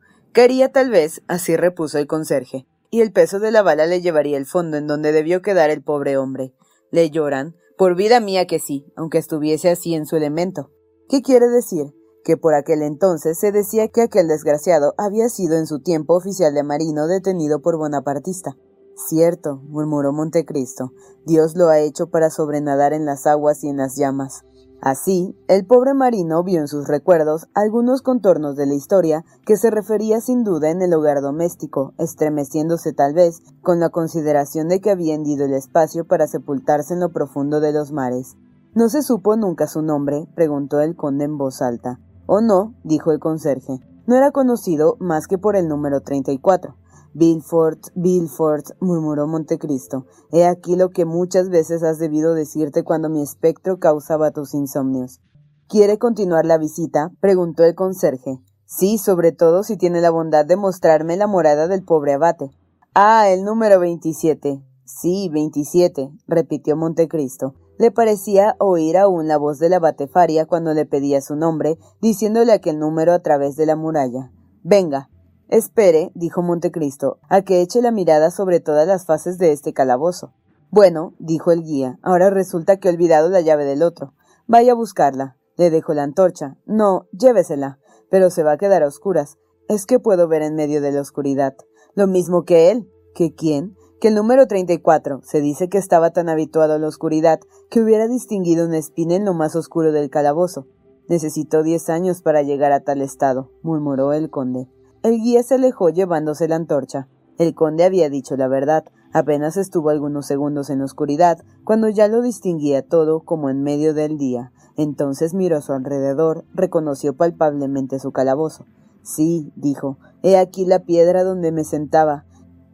Caería tal vez, así repuso el conserje, y el peso de la bala le llevaría el fondo en donde debió quedar el pobre hombre. Le lloran, por vida mía que sí, aunque estuviese así en su elemento. ¿Qué quiere decir? Que por aquel entonces se decía que aquel desgraciado había sido en su tiempo oficial de marino detenido por bonapartista. Cierto, murmuró Montecristo, Dios lo ha hecho para sobrenadar en las aguas y en las llamas. Así, el pobre marino vio en sus recuerdos algunos contornos de la historia que se refería sin duda en el hogar doméstico, estremeciéndose tal vez con la consideración de que había hendido el espacio para sepultarse en lo profundo de los mares. ¿No se supo nunca su nombre? preguntó el conde en voz alta. ¿O no? dijo el conserje. No era conocido más que por el número treinta y cuatro. Bilford, Bilford, murmuró Montecristo, he aquí lo que muchas veces has debido decirte cuando mi espectro causaba tus insomnios. ¿Quiere continuar la visita? preguntó el conserje. Sí, sobre todo si tiene la bondad de mostrarme la morada del pobre abate. Ah, el número veintisiete. Sí, veintisiete, repitió Montecristo. Le parecía oír aún la voz del abate Faria cuando le pedía su nombre, diciéndole aquel número a través de la muralla. Venga, Espere, dijo Montecristo, a que eche la mirada sobre todas las fases de este calabozo. Bueno, dijo el guía, ahora resulta que he olvidado la llave del otro. Vaya a buscarla. Le dejo la antorcha. No, llévesela. Pero se va a quedar a oscuras. Es que puedo ver en medio de la oscuridad. Lo mismo que él. ¿Que quién? Que el número 34. Se dice que estaba tan habituado a la oscuridad que hubiera distinguido una espina en lo más oscuro del calabozo. Necesitó diez años para llegar a tal estado, murmuró el conde. El guía se alejó llevándose la antorcha. El conde había dicho la verdad. Apenas estuvo algunos segundos en oscuridad, cuando ya lo distinguía todo como en medio del día. Entonces miró a su alrededor, reconoció palpablemente su calabozo. Sí, dijo, he aquí la piedra donde me sentaba.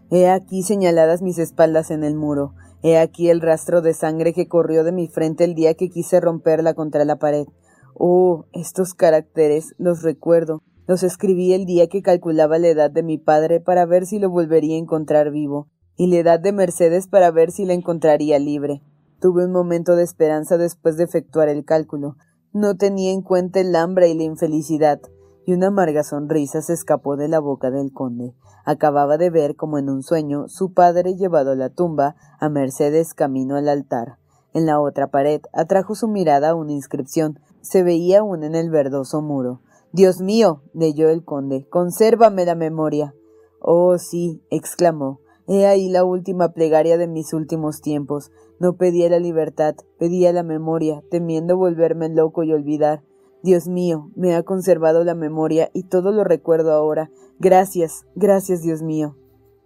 He aquí señaladas mis espaldas en el muro. He aquí el rastro de sangre que corrió de mi frente el día que quise romperla contra la pared. Oh, estos caracteres, los recuerdo, los escribí el día que calculaba la edad de mi padre para ver si lo volvería a encontrar vivo, y la edad de Mercedes para ver si la encontraría libre. Tuve un momento de esperanza después de efectuar el cálculo. No tenía en cuenta el hambre y la infelicidad, y una amarga sonrisa se escapó de la boca del conde. Acababa de ver, como en un sueño, su padre llevado a la tumba, a Mercedes camino al altar. En la otra pared atrajo su mirada una inscripción. Se veía aún en el verdoso muro. Dios mío, leyó el conde, consérvame la memoria. Oh, sí, exclamó. He ahí la última plegaria de mis últimos tiempos. No pedía la libertad, pedía la memoria, temiendo volverme loco y olvidar. Dios mío, me ha conservado la memoria y todo lo recuerdo ahora. Gracias, gracias, Dios mío.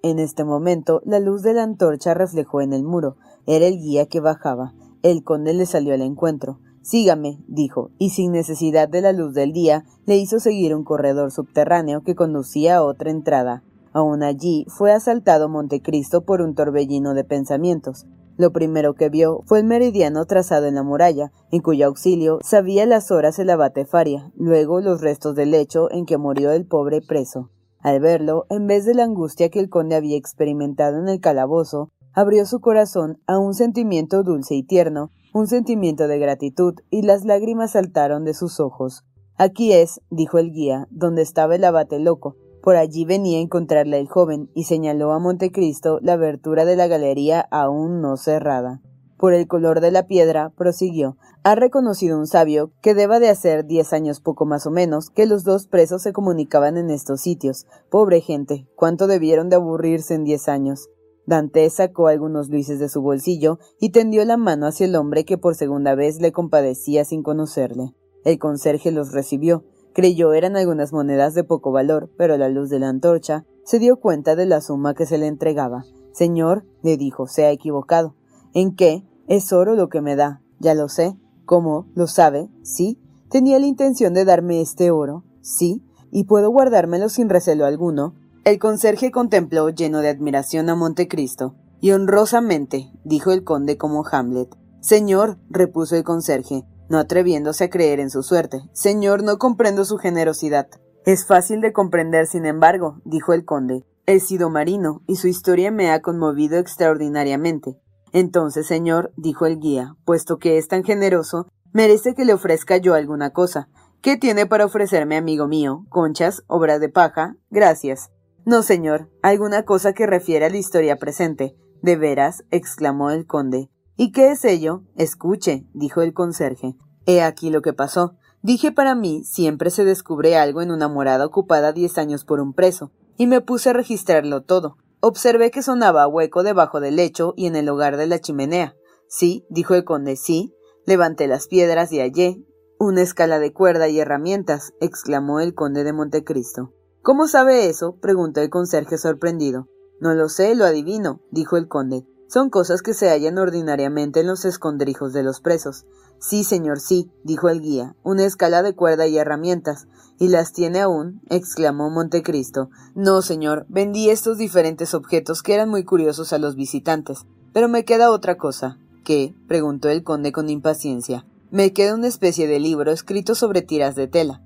En este momento, la luz de la antorcha reflejó en el muro. Era el guía que bajaba. El conde le salió al encuentro. Sígame, dijo, y sin necesidad de la luz del día, le hizo seguir un corredor subterráneo que conducía a otra entrada. Aún allí fue asaltado Montecristo por un torbellino de pensamientos. Lo primero que vio fue el meridiano trazado en la muralla, en cuyo auxilio sabía las horas el abate Faria, luego los restos del lecho en que murió el pobre preso. Al verlo, en vez de la angustia que el conde había experimentado en el calabozo, abrió su corazón a un sentimiento dulce y tierno, un sentimiento de gratitud, y las lágrimas saltaron de sus ojos. Aquí es, dijo el guía, donde estaba el abate loco. Por allí venía a encontrarle el joven, y señaló a Montecristo la abertura de la galería aún no cerrada. Por el color de la piedra, prosiguió, ha reconocido un sabio que deba de hacer diez años poco más o menos que los dos presos se comunicaban en estos sitios. Pobre gente, cuánto debieron de aburrirse en diez años. Dante sacó algunos luises de su bolsillo y tendió la mano hacia el hombre que por segunda vez le compadecía sin conocerle. El conserje los recibió. Creyó eran algunas monedas de poco valor, pero a la luz de la antorcha se dio cuenta de la suma que se le entregaba. Señor, le dijo, se ha equivocado. ¿En qué? Es oro lo que me da. Ya lo sé. ¿Cómo? ¿Lo sabe? Sí. ¿Tenía la intención de darme este oro? Sí. ¿Y puedo guardármelo sin recelo alguno? El conserje contempló lleno de admiración a Montecristo. Y honrosamente, dijo el conde como Hamlet. Señor, repuso el conserje, no atreviéndose a creer en su suerte. Señor, no comprendo su generosidad. Es fácil de comprender, sin embargo, dijo el conde. He sido marino, y su historia me ha conmovido extraordinariamente. Entonces, señor, dijo el guía, puesto que es tan generoso, merece que le ofrezca yo alguna cosa. ¿Qué tiene para ofrecerme, amigo mío? ¿Conchas? ¿Obras de paja? Gracias. No, señor. Alguna cosa que refiere a la historia presente. ¿De veras? exclamó el conde. ¿Y qué es ello? Escuche, dijo el conserje. He aquí lo que pasó. Dije para mí, siempre se descubre algo en una morada ocupada diez años por un preso, y me puse a registrarlo todo. Observé que sonaba hueco debajo del lecho y en el hogar de la chimenea. Sí, dijo el conde, sí. Levanté las piedras y hallé, una escala de cuerda y herramientas, exclamó el conde de Montecristo. ¿Cómo sabe eso? preguntó el conserje sorprendido. No lo sé, lo adivino, dijo el conde. Son cosas que se hallan ordinariamente en los escondrijos de los presos. Sí, señor, sí, dijo el guía, una escala de cuerda y herramientas. ¿Y las tiene aún? exclamó Montecristo. No, señor, vendí estos diferentes objetos que eran muy curiosos a los visitantes. Pero me queda otra cosa. ¿Qué? preguntó el conde con impaciencia. Me queda una especie de libro escrito sobre tiras de tela.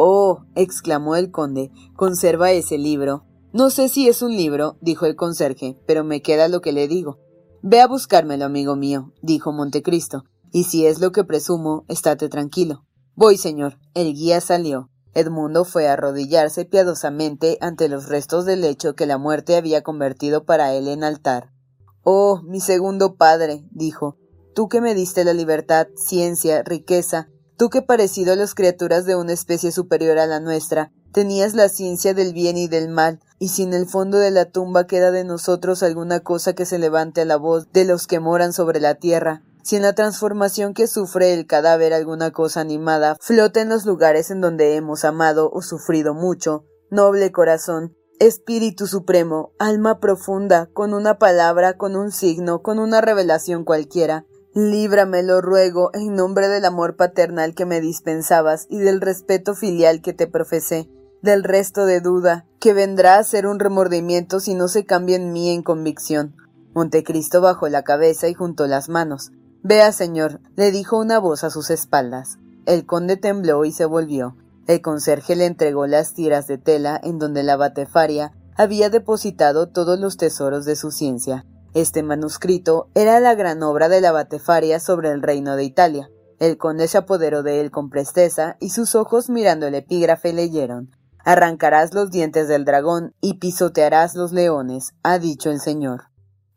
Oh, exclamó el conde, conserva ese libro. No sé si es un libro, dijo el conserje, pero me queda lo que le digo. Ve a buscármelo, amigo mío, dijo Montecristo, y si es lo que presumo, estate tranquilo. Voy, señor. El guía salió. Edmundo fue a arrodillarse piadosamente ante los restos del lecho que la muerte había convertido para él en altar. Oh, mi segundo padre, dijo, tú que me diste la libertad, ciencia, riqueza, tú que parecido a las criaturas de una especie superior a la nuestra, tenías la ciencia del bien y del mal, y si en el fondo de la tumba queda de nosotros alguna cosa que se levante a la voz de los que moran sobre la tierra, si en la transformación que sufre el cadáver alguna cosa animada flota en los lugares en donde hemos amado o sufrido mucho, noble corazón, Espíritu Supremo, alma profunda, con una palabra, con un signo, con una revelación cualquiera, Líbrame, lo ruego, en nombre del amor paternal que me dispensabas y del respeto filial que te profesé, del resto de duda, que vendrá a ser un remordimiento si no se cambia en mí en convicción. Montecristo bajó la cabeza y juntó las manos. Vea, señor, le dijo una voz a sus espaldas. El conde tembló y se volvió. El conserje le entregó las tiras de tela en donde la batefaria había depositado todos los tesoros de su ciencia. Este manuscrito era la gran obra de la Batefaria sobre el reino de Italia. El conde se apoderó de él con presteza y sus ojos mirando el epígrafe leyeron Arrancarás los dientes del dragón y pisotearás los leones, ha dicho el Señor.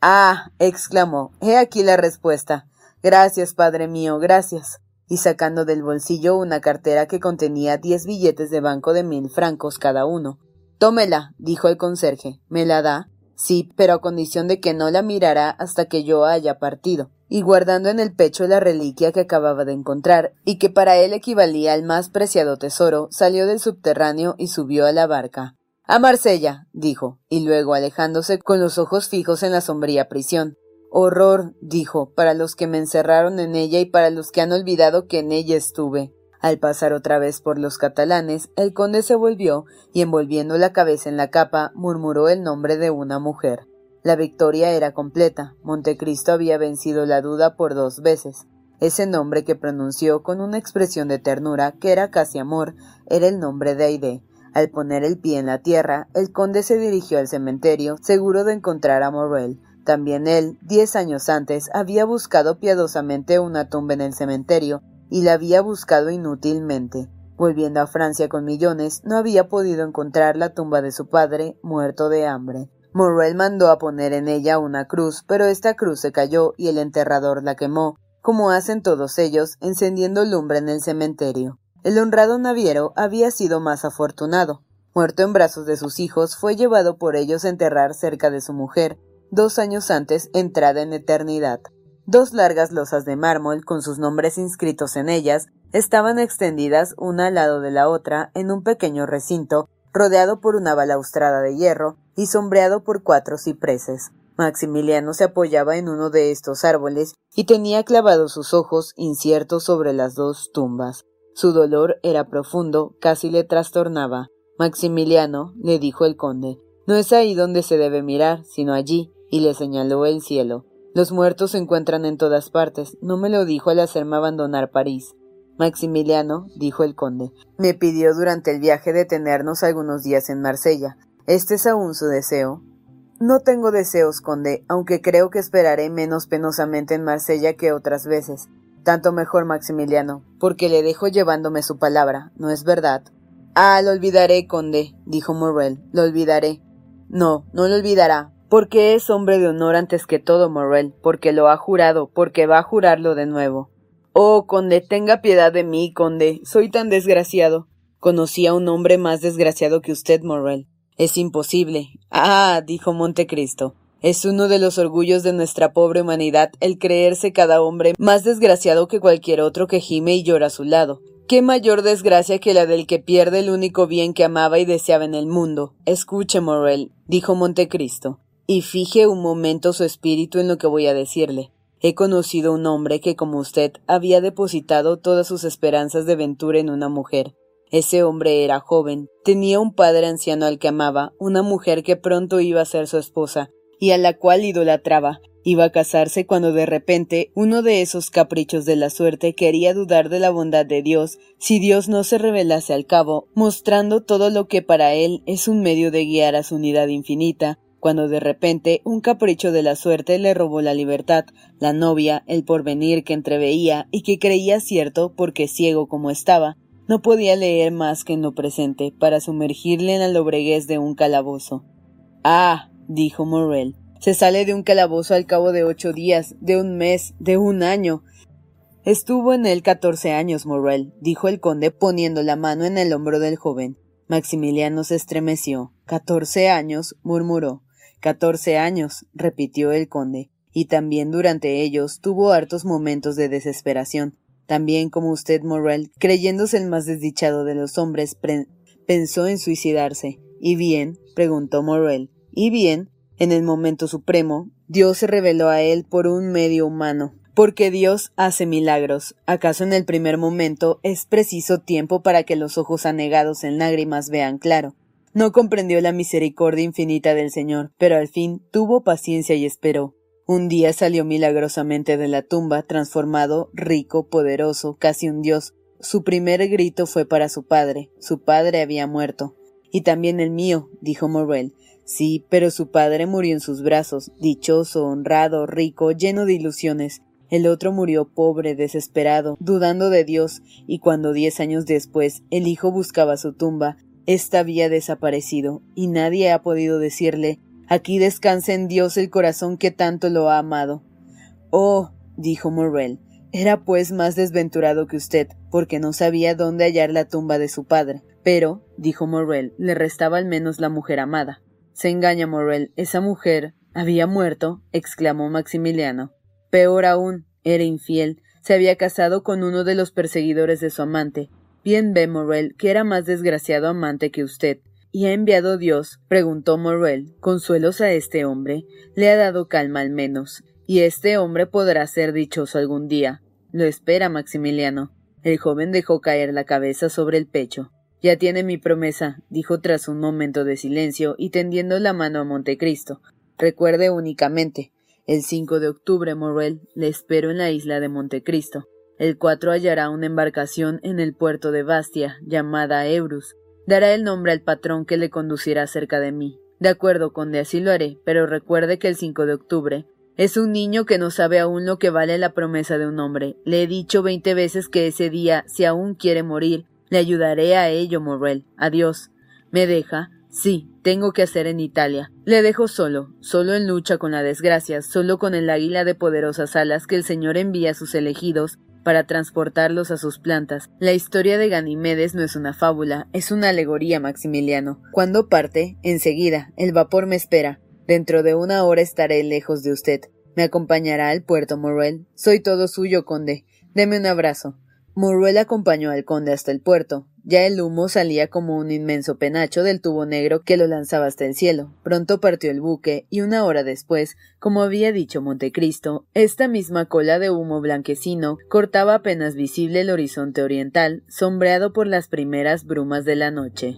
Ah. exclamó. He aquí la respuesta. Gracias, padre mío, gracias. Y sacando del bolsillo una cartera que contenía diez billetes de banco de mil francos cada uno. Tómela, dijo el conserje. ¿Me la da? Sí, pero a condición de que no la mirará hasta que yo haya partido, y guardando en el pecho la reliquia que acababa de encontrar, y que para él equivalía al más preciado tesoro, salió del subterráneo y subió a la barca. A Marsella, dijo, y luego alejándose con los ojos fijos en la sombría prisión. Horror, dijo, para los que me encerraron en ella y para los que han olvidado que en ella estuve. Al pasar otra vez por los catalanes, el conde se volvió y envolviendo la cabeza en la capa, murmuró el nombre de una mujer. La victoria era completa. Montecristo había vencido la duda por dos veces. Ese nombre que pronunció con una expresión de ternura que era casi amor era el nombre de Aide. Al poner el pie en la tierra, el conde se dirigió al cementerio, seguro de encontrar a Morrel. También él, diez años antes, había buscado piadosamente una tumba en el cementerio y la había buscado inútilmente. Volviendo a Francia con millones, no había podido encontrar la tumba de su padre, muerto de hambre. Morrel mandó a poner en ella una cruz, pero esta cruz se cayó y el enterrador la quemó, como hacen todos ellos, encendiendo lumbre en el cementerio. El honrado naviero había sido más afortunado. Muerto en brazos de sus hijos, fue llevado por ellos a enterrar cerca de su mujer, dos años antes entrada en eternidad. Dos largas losas de mármol, con sus nombres inscritos en ellas, estaban extendidas una al lado de la otra en un pequeño recinto, rodeado por una balaustrada de hierro y sombreado por cuatro cipreses. Maximiliano se apoyaba en uno de estos árboles y tenía clavados sus ojos inciertos sobre las dos tumbas. Su dolor era profundo, casi le trastornaba. Maximiliano, le dijo el conde, no es ahí donde se debe mirar, sino allí, y le señaló el cielo. Los muertos se encuentran en todas partes. No me lo dijo al hacerme abandonar París. Maximiliano, dijo el conde, me pidió durante el viaje detenernos algunos días en Marsella. ¿Este es aún su deseo? No tengo deseos, conde, aunque creo que esperaré menos penosamente en Marsella que otras veces. Tanto mejor, Maximiliano, porque le dejo llevándome su palabra, ¿no es verdad? Ah, lo olvidaré, conde, dijo Morrel, lo olvidaré. No, no lo olvidará, porque es hombre de honor antes que todo, Morrel, porque lo ha jurado, porque va a jurarlo de nuevo. Oh, conde, tenga piedad de mí, conde, soy tan desgraciado. Conocí a un hombre más desgraciado que usted, Morrel. Es imposible. Ah, dijo Montecristo. Es uno de los orgullos de nuestra pobre humanidad el creerse cada hombre más desgraciado que cualquier otro que gime y llora a su lado. ¿Qué mayor desgracia que la del que pierde el único bien que amaba y deseaba en el mundo? Escuche, Morrel, dijo Montecristo, y fije un momento su espíritu en lo que voy a decirle. He conocido un hombre que, como usted, había depositado todas sus esperanzas de ventura en una mujer. Ese hombre era joven, tenía un padre anciano al que amaba, una mujer que pronto iba a ser su esposa, y a la cual idolatraba. Iba a casarse cuando de repente uno de esos caprichos de la suerte quería dudar de la bondad de Dios si Dios no se revelase al cabo, mostrando todo lo que para él es un medio de guiar a su unidad infinita, cuando de repente un capricho de la suerte le robó la libertad, la novia, el porvenir que entreveía y que creía cierto porque ciego como estaba, no podía leer más que en lo presente para sumergirle en la lobreguez de un calabozo. Ah, dijo Morrel. Se sale de un calabozo al cabo de ocho días, de un mes, de un año. Estuvo en él catorce años, Morrel, dijo el conde poniendo la mano en el hombro del joven. Maximiliano se estremeció. Catorce años, murmuró. Catorce años, repitió el conde, y también durante ellos tuvo hartos momentos de desesperación. También como usted, Morrel, creyéndose el más desdichado de los hombres, pensó en suicidarse. ¿Y bien? preguntó Morrel. Y bien, en el momento supremo, Dios se reveló a él por un medio humano, porque Dios hace milagros. ¿Acaso en el primer momento es preciso tiempo para que los ojos anegados en lágrimas vean claro? No comprendió la misericordia infinita del Señor, pero al fin tuvo paciencia y esperó. Un día salió milagrosamente de la tumba, transformado, rico, poderoso, casi un dios. Su primer grito fue para su padre. Su padre había muerto. Y también el mío, dijo Morrel. Sí, pero su padre murió en sus brazos, dichoso, honrado, rico, lleno de ilusiones. El otro murió pobre, desesperado, dudando de Dios, y cuando diez años después el hijo buscaba su tumba, ésta había desaparecido, y nadie ha podido decirle Aquí descansa en Dios el corazón que tanto lo ha amado. Oh, dijo Morrel, era pues más desventurado que usted, porque no sabía dónde hallar la tumba de su padre. Pero, dijo Morrel, le restaba al menos la mujer amada. Se engaña Morrel. Esa mujer había muerto, exclamó Maximiliano. Peor aún, era infiel. Se había casado con uno de los perseguidores de su amante. Bien ve, Morrel, que era más desgraciado amante que usted. ¿Y ha enviado Dios? preguntó Morrel, consuelos a este hombre. Le ha dado calma al menos. Y este hombre podrá ser dichoso algún día. Lo espera, Maximiliano. El joven dejó caer la cabeza sobre el pecho. Ya tiene mi promesa, dijo tras un momento de silencio y tendiendo la mano a Montecristo. Recuerde únicamente. El 5 de octubre, Morrel, le espero en la isla de Montecristo. El 4 hallará una embarcación en el puerto de Bastia, llamada Eurus. Dará el nombre al patrón que le conducirá cerca de mí. De acuerdo, conde, así lo haré, pero recuerde que el 5 de octubre es un niño que no sabe aún lo que vale la promesa de un hombre. Le he dicho veinte veces que ese día, si aún quiere morir, le ayudaré a ello, Morrel. Adiós. ¿Me deja? Sí, tengo que hacer en Italia. Le dejo solo, solo en lucha con la desgracia, solo con el águila de poderosas alas que el Señor envía a sus elegidos para transportarlos a sus plantas. La historia de Ganimedes no es una fábula, es una alegoría, Maximiliano. Cuando parte, enseguida, el vapor me espera. Dentro de una hora estaré lejos de usted. Me acompañará al puerto, Morrel. Soy todo suyo, conde. Deme un abrazo. Acompañó al conde hasta el puerto. Ya el humo salía como un inmenso penacho del tubo negro que lo lanzaba hasta el cielo. Pronto partió el buque, y una hora después, como había dicho Montecristo, esta misma cola de humo blanquecino cortaba apenas visible el horizonte oriental, sombreado por las primeras brumas de la noche.